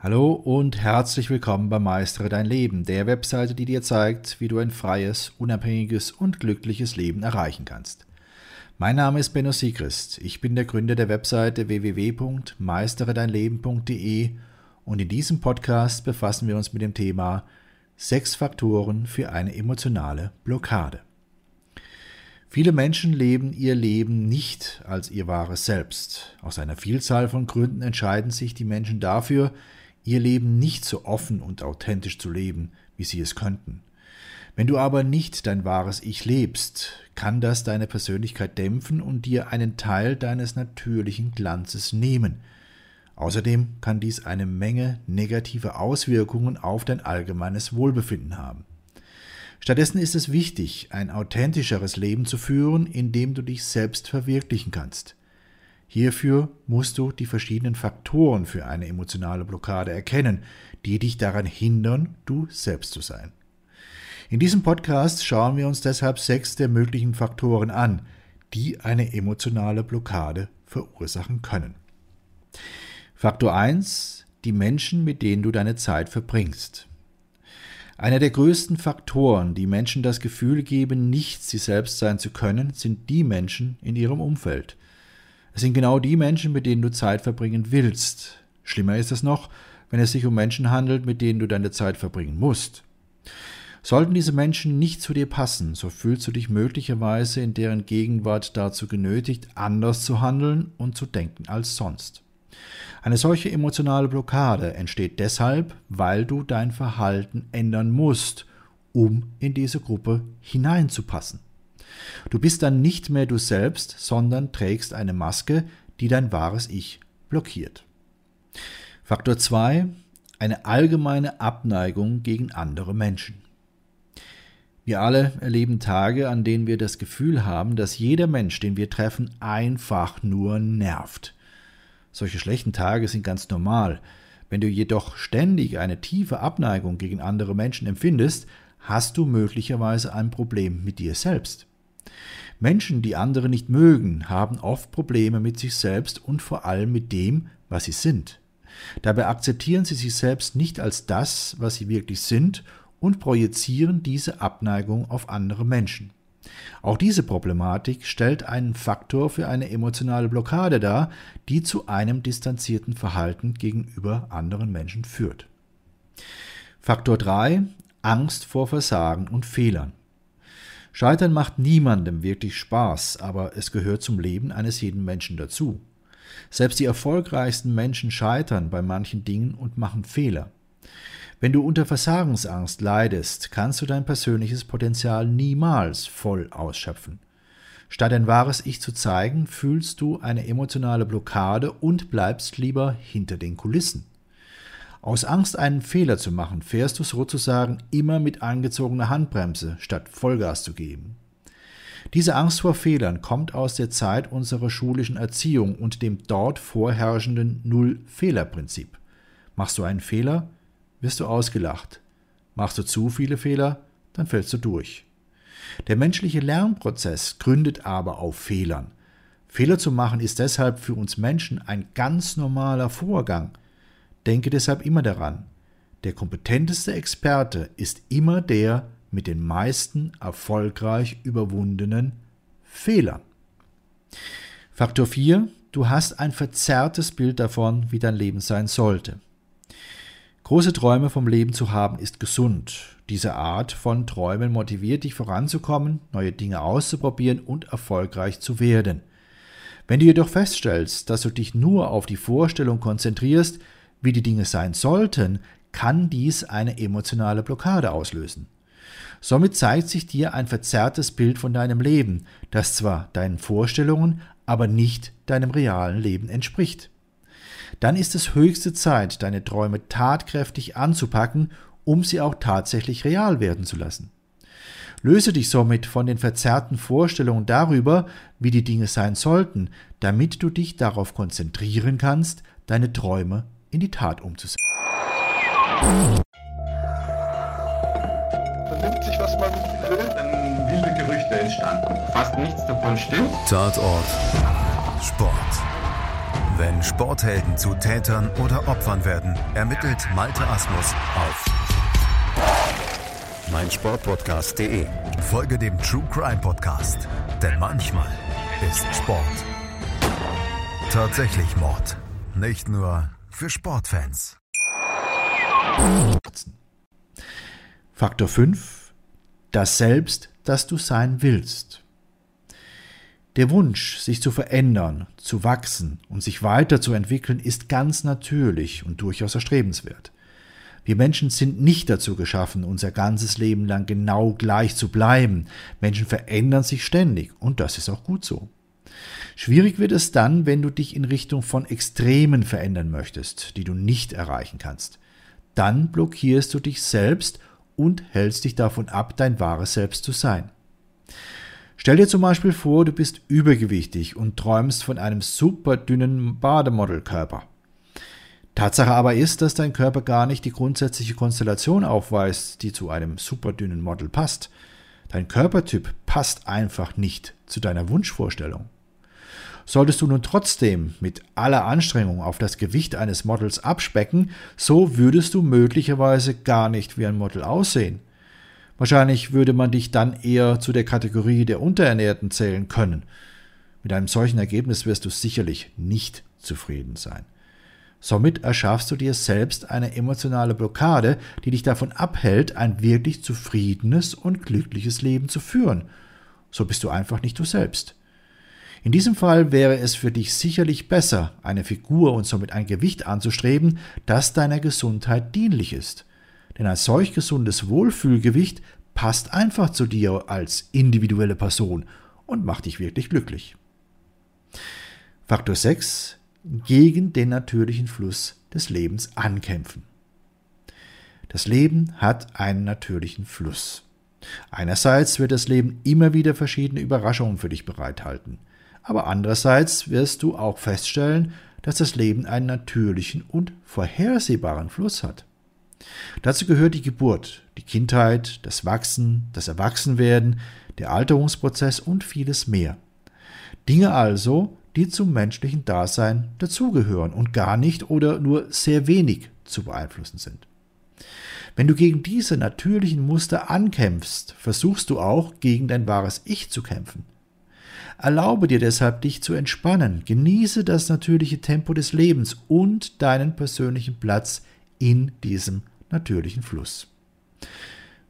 Hallo und herzlich willkommen bei Meistere dein Leben, der Webseite, die dir zeigt, wie du ein freies, unabhängiges und glückliches Leben erreichen kannst. Mein Name ist Benno Siegrist. Ich bin der Gründer der Webseite www.meisteredeinleben.de und in diesem Podcast befassen wir uns mit dem Thema Sechs Faktoren für eine emotionale Blockade. Viele Menschen leben ihr Leben nicht als ihr wahres Selbst. Aus einer Vielzahl von Gründen entscheiden sich die Menschen dafür, ihr Leben nicht so offen und authentisch zu leben, wie sie es könnten. Wenn du aber nicht dein wahres Ich lebst, kann das deine Persönlichkeit dämpfen und dir einen Teil deines natürlichen Glanzes nehmen. Außerdem kann dies eine Menge negative Auswirkungen auf dein allgemeines Wohlbefinden haben. Stattdessen ist es wichtig, ein authentischeres Leben zu führen, in dem du dich selbst verwirklichen kannst. Hierfür musst du die verschiedenen Faktoren für eine emotionale Blockade erkennen, die dich daran hindern, du selbst zu sein. In diesem Podcast schauen wir uns deshalb sechs der möglichen Faktoren an, die eine emotionale Blockade verursachen können. Faktor 1. Die Menschen, mit denen du deine Zeit verbringst. Einer der größten Faktoren, die Menschen das Gefühl geben, nicht sie selbst sein zu können, sind die Menschen in ihrem Umfeld. Es sind genau die Menschen, mit denen du Zeit verbringen willst. Schlimmer ist es noch, wenn es sich um Menschen handelt, mit denen du deine Zeit verbringen musst. Sollten diese Menschen nicht zu dir passen, so fühlst du dich möglicherweise in deren Gegenwart dazu genötigt, anders zu handeln und zu denken als sonst. Eine solche emotionale Blockade entsteht deshalb, weil du dein Verhalten ändern musst, um in diese Gruppe hineinzupassen. Du bist dann nicht mehr du selbst, sondern trägst eine Maske, die dein wahres Ich blockiert. Faktor 2. Eine allgemeine Abneigung gegen andere Menschen. Wir alle erleben Tage, an denen wir das Gefühl haben, dass jeder Mensch, den wir treffen, einfach nur nervt. Solche schlechten Tage sind ganz normal. Wenn du jedoch ständig eine tiefe Abneigung gegen andere Menschen empfindest, hast du möglicherweise ein Problem mit dir selbst. Menschen, die andere nicht mögen, haben oft Probleme mit sich selbst und vor allem mit dem, was sie sind. Dabei akzeptieren sie sich selbst nicht als das, was sie wirklich sind und projizieren diese Abneigung auf andere Menschen. Auch diese Problematik stellt einen Faktor für eine emotionale Blockade dar, die zu einem distanzierten Verhalten gegenüber anderen Menschen führt. Faktor 3 Angst vor Versagen und Fehlern. Scheitern macht niemandem wirklich Spaß, aber es gehört zum Leben eines jeden Menschen dazu. Selbst die erfolgreichsten Menschen scheitern bei manchen Dingen und machen Fehler. Wenn du unter Versagensangst leidest, kannst du dein persönliches Potenzial niemals voll ausschöpfen. Statt ein wahres Ich zu zeigen, fühlst du eine emotionale Blockade und bleibst lieber hinter den Kulissen. Aus Angst, einen Fehler zu machen, fährst du sozusagen immer mit angezogener Handbremse, statt Vollgas zu geben. Diese Angst vor Fehlern kommt aus der Zeit unserer schulischen Erziehung und dem dort vorherrschenden Null-Fehler-Prinzip. Machst du einen Fehler, wirst du ausgelacht. Machst du zu viele Fehler, dann fällst du durch. Der menschliche Lernprozess gründet aber auf Fehlern. Fehler zu machen ist deshalb für uns Menschen ein ganz normaler Vorgang. Denke deshalb immer daran, der kompetenteste Experte ist immer der mit den meisten erfolgreich überwundenen Fehlern. Faktor 4. Du hast ein verzerrtes Bild davon, wie dein Leben sein sollte. Große Träume vom Leben zu haben ist gesund. Diese Art von Träumen motiviert dich voranzukommen, neue Dinge auszuprobieren und erfolgreich zu werden. Wenn du jedoch feststellst, dass du dich nur auf die Vorstellung konzentrierst, wie die Dinge sein sollten, kann dies eine emotionale Blockade auslösen. Somit zeigt sich dir ein verzerrtes Bild von deinem Leben, das zwar deinen Vorstellungen, aber nicht deinem realen Leben entspricht dann ist es höchste Zeit, deine Träume tatkräftig anzupacken, um sie auch tatsächlich real werden zu lassen. Löse dich somit von den verzerrten Vorstellungen darüber, wie die Dinge sein sollten, damit du dich darauf konzentrieren kannst, deine Träume in die Tat umzusetzen. Man nimmt sich, was man will, dann wilde Gerüchte entstanden. Fast nichts davon stimmt. Tatort Sport. Wenn Sporthelden zu Tätern oder Opfern werden, ermittelt Malte Asmus auf meinsportpodcast.de. Folge dem True Crime Podcast, denn manchmal ist Sport tatsächlich Mord. Nicht nur für Sportfans. Faktor 5. Das Selbst, das du sein willst. Der Wunsch, sich zu verändern, zu wachsen und sich weiterzuentwickeln, ist ganz natürlich und durchaus erstrebenswert. Wir Menschen sind nicht dazu geschaffen, unser ganzes Leben lang genau gleich zu bleiben. Menschen verändern sich ständig und das ist auch gut so. Schwierig wird es dann, wenn du dich in Richtung von Extremen verändern möchtest, die du nicht erreichen kannst. Dann blockierst du dich selbst und hältst dich davon ab, dein wahres Selbst zu sein. Stell dir zum Beispiel vor, du bist übergewichtig und träumst von einem super dünnen Bademodelkörper. Tatsache aber ist, dass dein Körper gar nicht die grundsätzliche Konstellation aufweist, die zu einem super dünnen Model passt. Dein Körpertyp passt einfach nicht zu deiner Wunschvorstellung. Solltest du nun trotzdem mit aller Anstrengung auf das Gewicht eines Models abspecken, so würdest du möglicherweise gar nicht wie ein Model aussehen. Wahrscheinlich würde man dich dann eher zu der Kategorie der Unterernährten zählen können. Mit einem solchen Ergebnis wirst du sicherlich nicht zufrieden sein. Somit erschaffst du dir selbst eine emotionale Blockade, die dich davon abhält, ein wirklich zufriedenes und glückliches Leben zu führen. So bist du einfach nicht du selbst. In diesem Fall wäre es für dich sicherlich besser, eine Figur und somit ein Gewicht anzustreben, das deiner Gesundheit dienlich ist. Denn ein solch gesundes Wohlfühlgewicht passt einfach zu dir als individuelle Person und macht dich wirklich glücklich. Faktor 6. Gegen den natürlichen Fluss des Lebens ankämpfen. Das Leben hat einen natürlichen Fluss. Einerseits wird das Leben immer wieder verschiedene Überraschungen für dich bereithalten aber andererseits wirst du auch feststellen, dass das Leben einen natürlichen und vorhersehbaren Fluss hat. Dazu gehört die Geburt, die Kindheit, das Wachsen, das Erwachsenwerden, der Alterungsprozess und vieles mehr. Dinge also, die zum menschlichen Dasein dazugehören und gar nicht oder nur sehr wenig zu beeinflussen sind. Wenn du gegen diese natürlichen Muster ankämpfst, versuchst du auch gegen dein wahres Ich zu kämpfen. Erlaube dir deshalb, dich zu entspannen. Genieße das natürliche Tempo des Lebens und deinen persönlichen Platz in diesem natürlichen Fluss.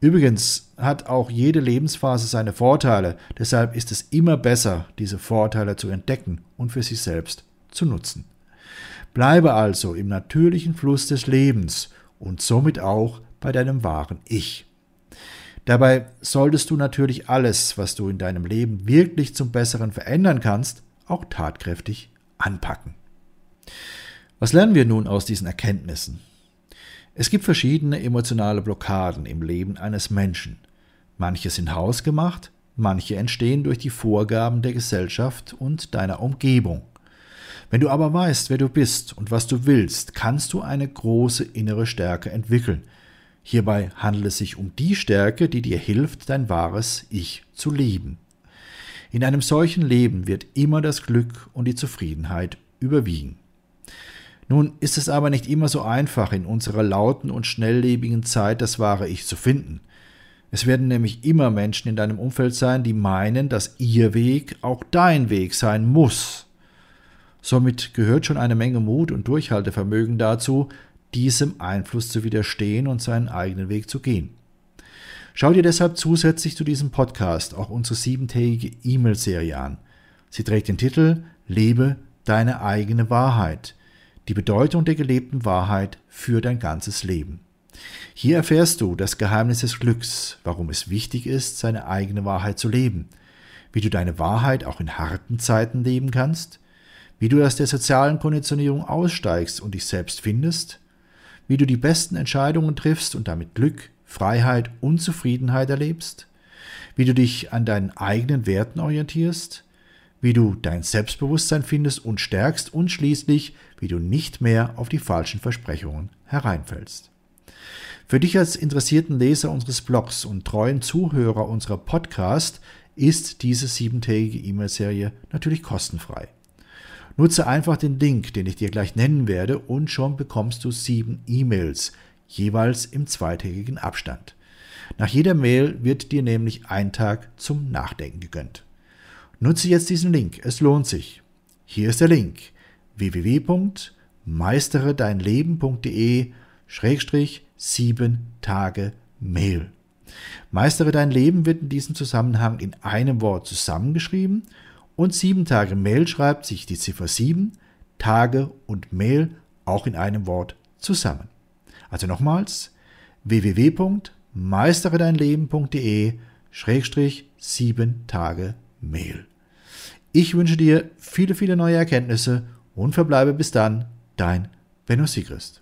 Übrigens hat auch jede Lebensphase seine Vorteile, deshalb ist es immer besser, diese Vorteile zu entdecken und für sich selbst zu nutzen. Bleibe also im natürlichen Fluss des Lebens und somit auch bei deinem wahren Ich. Dabei solltest du natürlich alles, was du in deinem Leben wirklich zum Besseren verändern kannst, auch tatkräftig anpacken. Was lernen wir nun aus diesen Erkenntnissen? Es gibt verschiedene emotionale Blockaden im Leben eines Menschen. Manche sind hausgemacht, manche entstehen durch die Vorgaben der Gesellschaft und deiner Umgebung. Wenn du aber weißt, wer du bist und was du willst, kannst du eine große innere Stärke entwickeln, Hierbei handelt es sich um die Stärke, die dir hilft, dein wahres Ich zu leben. In einem solchen Leben wird immer das Glück und die Zufriedenheit überwiegen. Nun ist es aber nicht immer so einfach, in unserer lauten und schnelllebigen Zeit das wahre Ich zu finden. Es werden nämlich immer Menschen in deinem Umfeld sein, die meinen, dass ihr Weg auch dein Weg sein muss. Somit gehört schon eine Menge Mut und Durchhaltevermögen dazu, diesem Einfluss zu widerstehen und seinen eigenen Weg zu gehen. Schau dir deshalb zusätzlich zu diesem Podcast auch unsere siebentägige E-Mail-Serie an. Sie trägt den Titel Lebe deine eigene Wahrheit. Die Bedeutung der gelebten Wahrheit für dein ganzes Leben. Hier erfährst du das Geheimnis des Glücks, warum es wichtig ist, seine eigene Wahrheit zu leben, wie du deine Wahrheit auch in harten Zeiten leben kannst, wie du aus der sozialen Konditionierung aussteigst und dich selbst findest, wie du die besten Entscheidungen triffst und damit Glück, Freiheit und Zufriedenheit erlebst, wie du dich an deinen eigenen Werten orientierst, wie du dein Selbstbewusstsein findest und stärkst und schließlich, wie du nicht mehr auf die falschen Versprechungen hereinfällst. Für dich als interessierten Leser unseres Blogs und treuen Zuhörer unserer Podcast ist diese siebentägige E-Mail-Serie natürlich kostenfrei. Nutze einfach den Link, den ich dir gleich nennen werde, und schon bekommst du sieben E-Mails, jeweils im zweitägigen Abstand. Nach jeder Mail wird dir nämlich ein Tag zum Nachdenken gegönnt. Nutze jetzt diesen Link, es lohnt sich. Hier ist der Link www.meisteredeinleben.de Schrägstrich sieben Tage Mail. Meistere dein Leben wird in diesem Zusammenhang in einem Wort zusammengeschrieben und sieben Tage Mail schreibt sich die Ziffer 7, Tage und Mail auch in einem Wort zusammen. Also nochmals www.meisteredeinleben.de Schrägstrich sieben Tage Mail. Ich wünsche dir viele, viele neue Erkenntnisse und verbleibe bis dann dein Benno Sigrist.